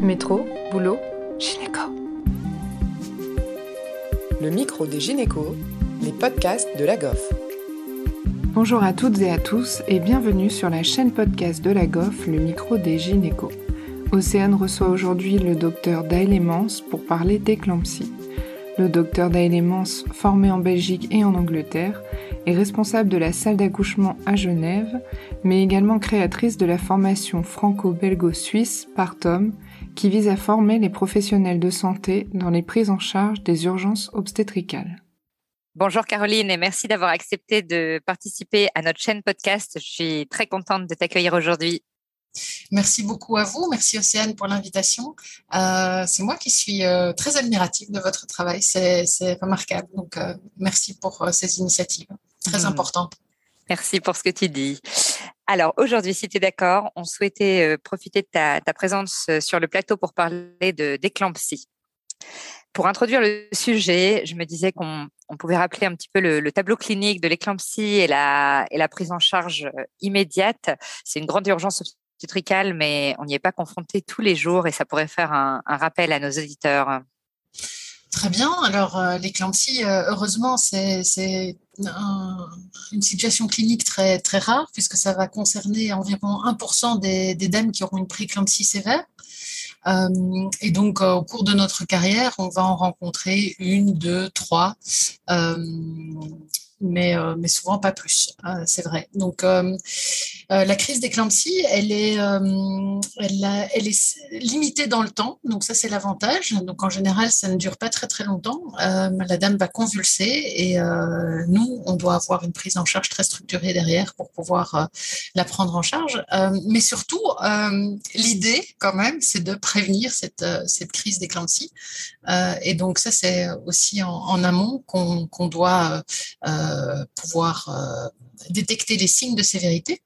Métro, boulot, gynéco. Le micro des gynécos, les podcasts de la GOF. Bonjour à toutes et à tous et bienvenue sur la chaîne podcast de la GOF, le micro des gynécos. Océane reçoit aujourd'hui le docteur Daëlémence pour parler d'éclampsie. Le docteur Daëlémence, formé en Belgique et en Angleterre, est responsable de la salle d'accouchement à Genève, mais également créatrice de la formation franco-belgo-suisse Partom, qui vise à former les professionnels de santé dans les prises en charge des urgences obstétricales. Bonjour Caroline et merci d'avoir accepté de participer à notre chaîne podcast. Je suis très contente de t'accueillir aujourd'hui. Merci beaucoup à vous. Merci Océane pour l'invitation. Euh, c'est moi qui suis euh, très admirative de votre travail. C'est remarquable. Donc, euh, merci pour ces initiatives très mmh. importantes. Merci pour ce que tu dis. Alors aujourd'hui, si tu es d'accord, on souhaitait profiter de ta, présence sur le plateau pour parler d'éclampsie. Pour introduire le sujet, je me disais qu'on pouvait rappeler un petit peu le, tableau clinique de l'éclampsie et la, la prise en charge immédiate. C'est une grande urgence obstétricale, mais on n'y est pas confronté tous les jours et ça pourrait faire un, rappel à nos auditeurs. Très bien. Alors, euh, l'éclampsie, euh, heureusement, c'est une situation clinique très, très rare puisque ça va concerner environ 1% des, des, dames qui auront une préclampsie sévère. Euh, et donc, au cours de notre carrière, on va en rencontrer une, deux, trois mais, euh, mais souvent pas plus, hein, c'est vrai. Donc, euh, euh, la crise d'éclampsie, elle est, elle, est limitée dans le temps, donc ça c'est l'avantage. Donc en général, ça ne dure pas très très longtemps. la dame va convulser et nous, on doit avoir une prise en charge très structurée derrière pour pouvoir la prendre en charge. mais surtout, l'idée quand même, c'est de prévenir cette, cette crise d'éclampsie. et donc ça, c'est aussi en, amont qu'on doit euh, pouvoir euh, détecter les signes de sévérité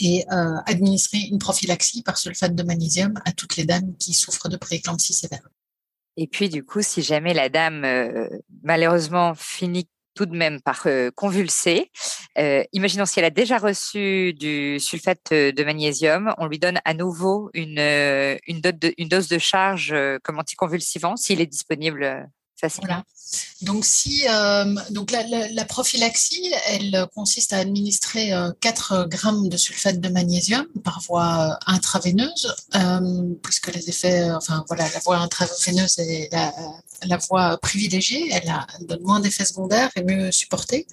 et euh, administrer une prophylaxie par sulfate de magnésium à toutes les dames qui souffrent de prééclampsie sévère. Et puis, du coup, si jamais la dame, malheureusement, finit tout de même par convulser. imaginons si elle a déjà reçu du sulfate de magnésium, on lui donne à nouveau une, une, dose de charge comme anticonvulsivant s'il est disponible facilement. Donc, si, euh, donc la, prophylaxie, elle consiste à administrer 4 euh, grammes de sulfate de magnésium par voie euh, intraveineuse, puisque les effets, enfin voilà, la voie intraveineuse est la, voie privilégiée, elle, donne moins d'effets secondaires et mieux supportée.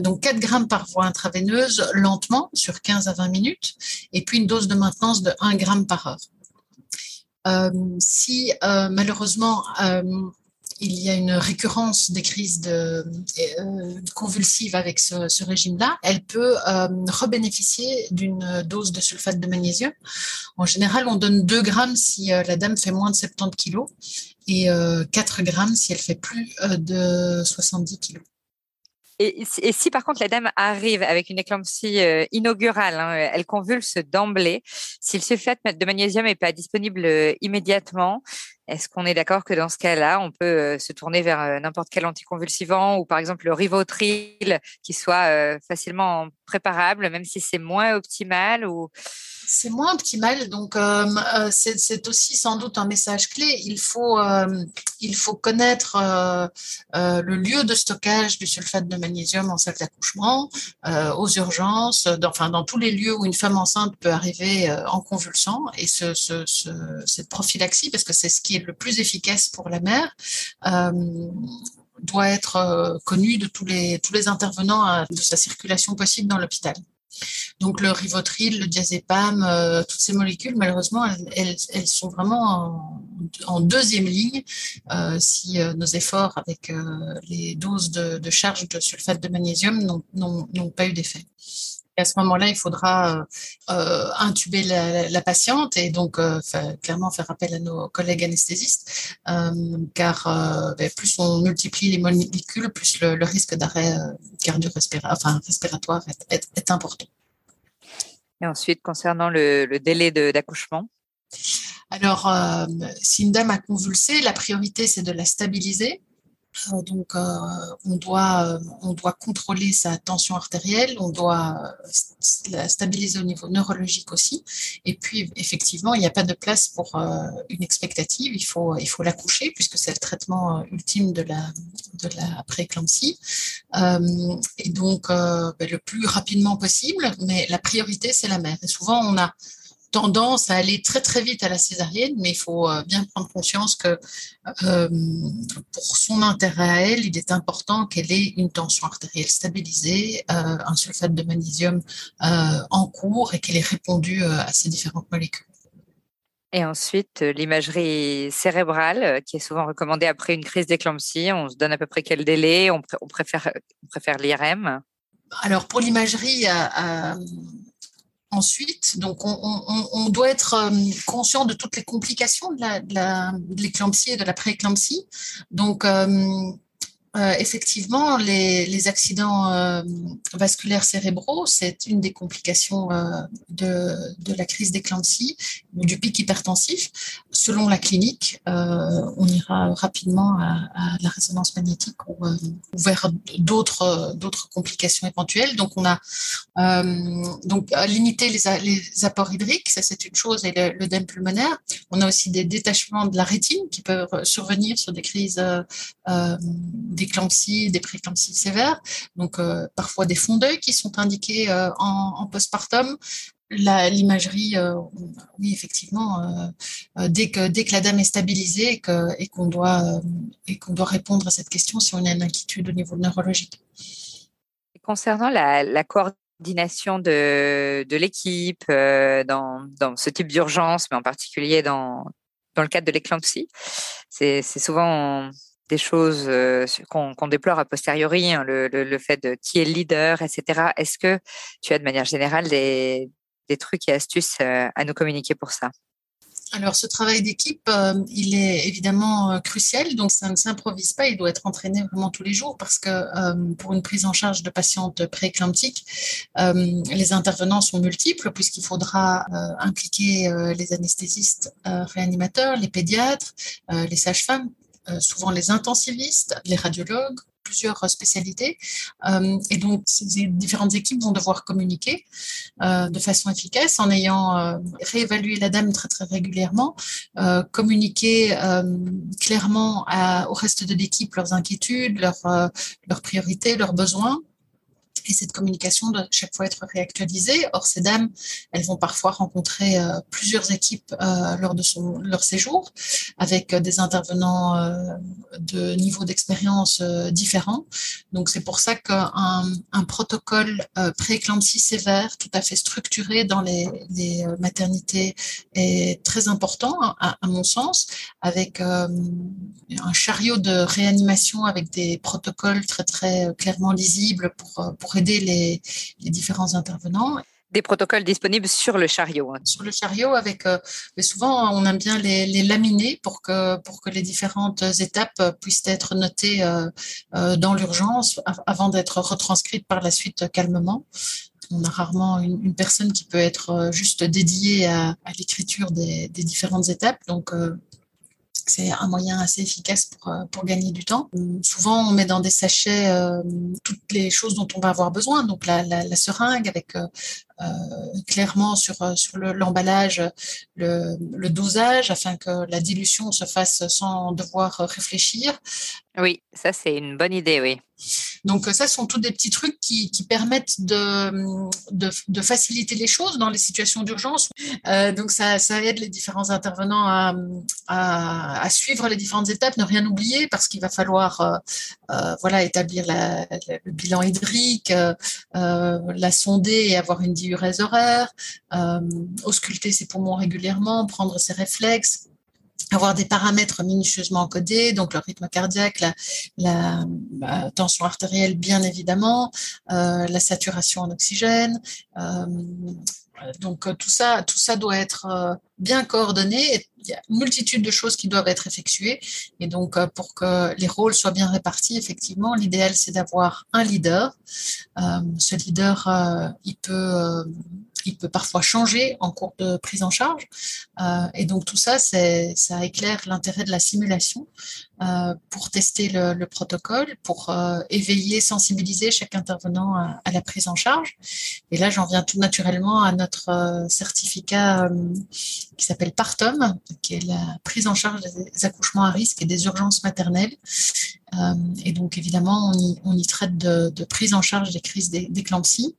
donc 4 grammes par voie intraveineuse lentement sur 15 à 20 minutes, et puis une dose de maintenance de 1 gramme par heure. si malheureusement il y a une récurrence des crises euh, convulsives avec ce, régime-là, elle peut euh, rebénéficier d'une dose de sulfate de magnésium. En général, on donne 2 grammes si euh, la dame fait moins de 70 kilos et 4 grammes si elle fait plus de 70 kilos. Et, si par contre la dame arrive avec une éclampsie inaugurale, hein, elle convulse d'emblée, si le sulfate de magnésium n'est pas disponible immédiatement, est-ce qu'on est, d'accord que dans ce cas-là, on peut euh, se tourner vers n'importe quel anticonvulsivant ou par exemple le Rivotril qui soit facilement préparable, même si c'est moins optimal ou c'est moins optimal, donc euh, euh, c'est aussi sans doute un message clé. Il faut, euh, il faut connaître le lieu de stockage du sulfate de magnésium en salle d'accouchement, aux urgences, dans, enfin dans tous les lieux où une femme enceinte peut arriver en convulsant. Et ce, cette prophylaxie, parce que c'est ce qui est le plus efficace pour la mère, doit être connue de tous les, tous les intervenants de sa circulation possible dans l'hôpital. Donc le rivotril, le diazépam, euh, toutes ces molécules, malheureusement, elles, sont vraiment en, deuxième ligne euh, si euh, nos efforts avec les doses de, charge de sulfate de magnésium n'ont pas eu d'effet. Et à ce moment-là, il faudra intuber la, patiente et donc clairement faire appel à nos collègues anesthésistes, car ben, plus on multiplie les molécules, plus le, risque d'arrêt cardio-respiratoire enfin, respiratoire est important. Et ensuite, concernant le, délai d'accouchement? Alors, euh, si une dame a convulsé, la priorité, c'est de la stabiliser. Euh, donc, euh, on, doit, euh, on doit contrôler sa tension artérielle, on doit la stabiliser au niveau neurologique aussi. Et puis, effectivement, il n'y a pas de place pour une expectative. Il faut, il faut la coucher puisque c'est le traitement ultime de la, de la prééclampsie. et donc, ben, le plus rapidement possible, mais la priorité, c'est la mère. Et souvent, on a tendance à aller très très vite à la césarienne, mais il faut euh, bien prendre conscience que euh, pour son intérêt à elle, il est important qu'elle ait une tension artérielle stabilisée, euh, un sulfate de magnésium en cours et qu'elle ait répondu à ces différentes molécules. Et ensuite, l'imagerie cérébrale, qui est souvent recommandée après une crise d'éclampsie. On se donne à peu près quel délai on, préfère, on préfère l'IRM Alors, pour l'imagerie, Ensuite, donc on, doit être euh, conscient de toutes les complications de l'éclampsie et de la prééclampsie. Donc, euh, euh, effectivement, les, accidents euh, vasculaires cérébraux, c'est une des complications euh, de, la crise d'éclampsie ou du pic hypertensif. Selon la clinique, on ira rapidement à, la résonance magnétique ou, vers d'autres complications éventuelles. Donc, on a donc limiter les, les, apports hydriques, ça c'est une chose, et l'œdème pulmonaire. On a aussi des détachements de la rétine qui peuvent survenir sur des crises d'éclampsie, des préclampsies sévères, donc euh, parfois des fonds d'œil qui sont indiqués euh, en, postpartum. L'imagerie, euh, oui, effectivement, dès, que, dès que la dame est stabilisée et qu'on doit, doit répondre à cette question si on a une inquiétude au niveau neurologique. Concernant la, coordination de, l'équipe dans, dans, ce type d'urgence, mais en particulier dans, dans le cadre de l'éclampsie, c'est souvent des choses euh, qu'on déplore a posteriori, hein, le, fait de qui est le leader, etc. Est-ce que tu as de manière générale des, trucs et astuces euh, à nous communiquer pour ça? Alors, ce travail d'équipe, euh, il est évidemment crucial, donc ça ne s'improvise pas, il doit être entraîné vraiment tous les jours parce que pour une prise en charge de patientes prééclamptiques, les intervenants sont multiples puisqu'il faudra impliquer les anesthésistes réanimateurs, les pédiatres, les sages-femmes souvent les intensivistes, les radiologues, plusieurs spécialités. Euh, et donc, ces différentes équipes vont devoir communiquer euh, de façon efficace en ayant réévalué la dame très, très régulièrement, communiquer clairement au reste de l'équipe leurs inquiétudes, leurs, leurs priorités, leurs besoins et cette communication doit chaque fois être réactualisée. Or, ces dames, elles vont parfois rencontrer euh, plusieurs équipes euh, lors de leur séjour, avec euh, des intervenants de niveau d'expérience différents. Donc, c'est pour ça qu'un un protocole pré-éclampsie sévère, tout à fait structuré dans les, maternités, est très important, à, à mon sens, avec un chariot de réanimation avec des protocoles très, très clairement lisibles pour, pour les, différents intervenants des protocoles disponibles sur le chariot. Hein. Sur le chariot, avec, euh, mais souvent on aime bien les, laminer pour que, pour que les différentes étapes puissent être notées euh, euh, dans l'urgence avant d'être retranscrites par la suite calmement. On a rarement une, personne qui peut être juste dédiée à, l'écriture des, différentes étapes. Donc, c'est un moyen assez efficace pour, euh, pour, gagner du temps. Souvent, on met dans des sachets euh, toutes les choses dont on va avoir besoin. Donc, la, la, seringue avec euh, clairement sur, sur l'emballage le, le, dosage afin que la dilution se fasse sans devoir réfléchir. Oui, ça, c'est une bonne idée, oui. Donc ça, ce sont tous des petits trucs qui, permettent de, faciliter les choses dans les situations d'urgence. Euh, donc ça, aide les différents intervenants à, suivre les différentes étapes, ne rien oublier parce qu'il va falloir euh, euh, établir le bilan hydrique, la sonder et avoir une diurèse horaire, ausculter ses poumons régulièrement, prendre ses réflexes avoir des paramètres minutieusement encodés, donc le rythme cardiaque, la, tension artérielle bien évidemment, euh, la saturation en oxygène. Euh, donc tout ça, tout ça doit être euh, bien coordonné. Il y a une multitude de choses qui doivent être effectuées. Et donc pour que les rôles soient bien répartis, effectivement, l'idéal c'est d'avoir un leader. ce leader, il peut prix peut parfois changer en cours de prise en charge. et donc tout ça, ça éclaire l'intérêt de la simulation pour tester le, protocole, pour éveiller, sensibiliser chaque intervenant à, la prise en charge. Et là, j'en viens tout naturellement à notre certificat qui s'appelle Partum, qui est la prise en charge des accouchements à risque et des urgences maternelles. Euh, et donc, évidemment, on y, traite de, prise en charge des crises d'éclampsie.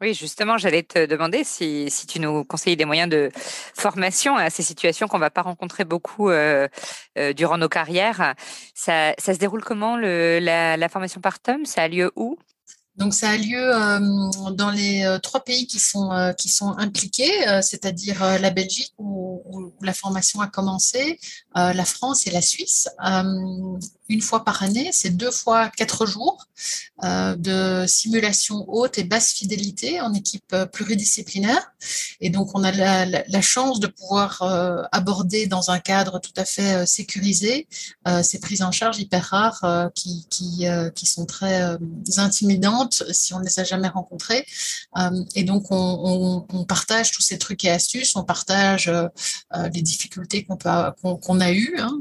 Oui, justement, j'allais te demander si, tu nous conseilles des moyens de formation à ces situations qu'on ne va pas rencontrer beaucoup euh, euh, durant nos carrières. Ça, se déroule comment la, la, formation Partum Ça a lieu où? Donc ça a lieu euh, dans les trois pays qui sont, qui sont impliqués, c'est-à-dire la Belgique où, la formation a commencé, la France et la Suisse une fois par année, c'est deux fois quatre jours euh, de simulation haute et basse fidélité en équipe euh, pluridisciplinaire. Et donc, on a la, la, chance de pouvoir euh, aborder dans un cadre tout à fait euh, sécurisé euh, ces prises en charge hyper rares euh, qui, qui, qui, sont très intimidantes si on ne les a jamais rencontrées. et donc, on, partage tous ces trucs et astuces, on partage les difficultés qu'on a eues. Hein.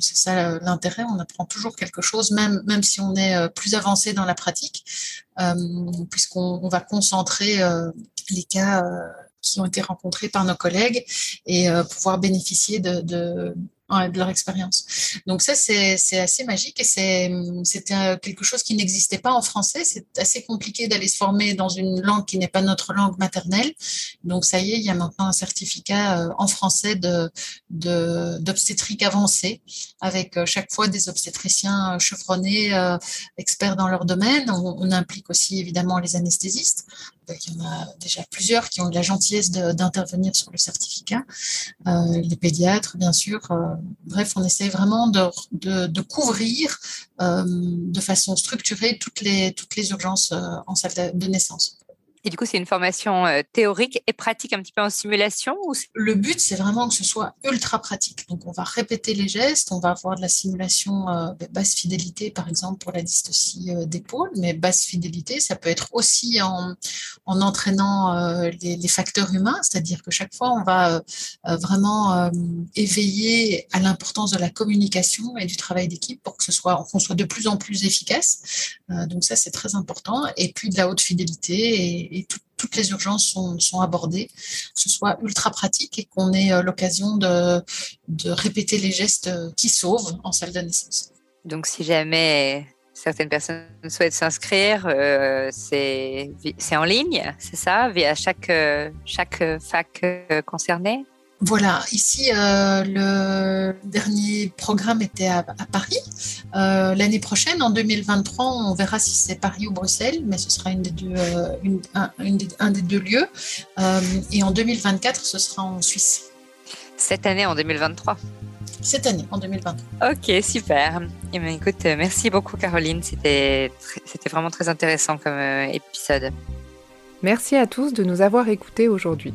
C'est ça l'intérêt, on apprend toujours quelque chose, même, si on est euh, plus avancé dans la pratique, euh, puisqu'on va concentrer euh, les cas qui ont été rencontrés par nos collègues et pouvoir bénéficier de leur expérience. Donc ça, c'est assez magique et c'était quelque chose qui n'existait pas en français. C'est assez compliqué d'aller se former dans une langue qui n'est pas notre langue maternelle. Donc ça y est, il y a maintenant un certificat euh, en français de d'obstétrique avancée avec euh, chaque fois des obstétriciens euh, chevronnés, experts dans leur domaine. On, implique aussi évidemment les anesthésistes. Il y en a déjà plusieurs qui ont eu la gentillesse d'intervenir sur le certificat. les pédiatres, bien sûr, bref, on essaie vraiment de, couvrir euh, de façon structurée toutes les, toutes les urgences euh, en salle de naissance. Et du coup, c'est une formation euh, théorique et pratique un petit peu en simulation Le but, c'est vraiment que ce soit ultra pratique. Donc, on va répéter les gestes, on va avoir de la simulation euh, basse fidélité, par exemple, pour la dystocie euh, d'épaule, mais basse fidélité, ça peut être aussi en, en entraînant euh, les, facteurs humains, c'est-à-dire que chaque fois, on va vraiment éveiller à l'importance de la communication et du travail d'équipe pour que soit, qu'on soit de plus en plus efficace. donc, ça, c'est très important. Et puis, de la haute fidélité et, toutes les urgences sont, abordées, que ce soit ultra pratique et qu'on ait euh, l'occasion de, répéter les gestes qui sauvent en salle de naissance. Donc, si jamais certaines personnes souhaitent s'inscrire, euh, c'est en ligne, c'est ça, via chaque, euh, chaque fac concernée voilà, ici, euh, le dernier programme était à, Paris. Euh, l'année prochaine, en 2023, on verra si c'est Paris ou Bruxelles, mais ce sera une des deux, euh, un, des, deux lieux. et en 2024, ce sera en Suisse. Cette année, en 2023 Cette année, en 2023. Ok, super. Eh bien, écoute, merci beaucoup, Caroline. C'était vraiment très intéressant comme épisode. Merci à tous de nous avoir écoutés aujourd'hui.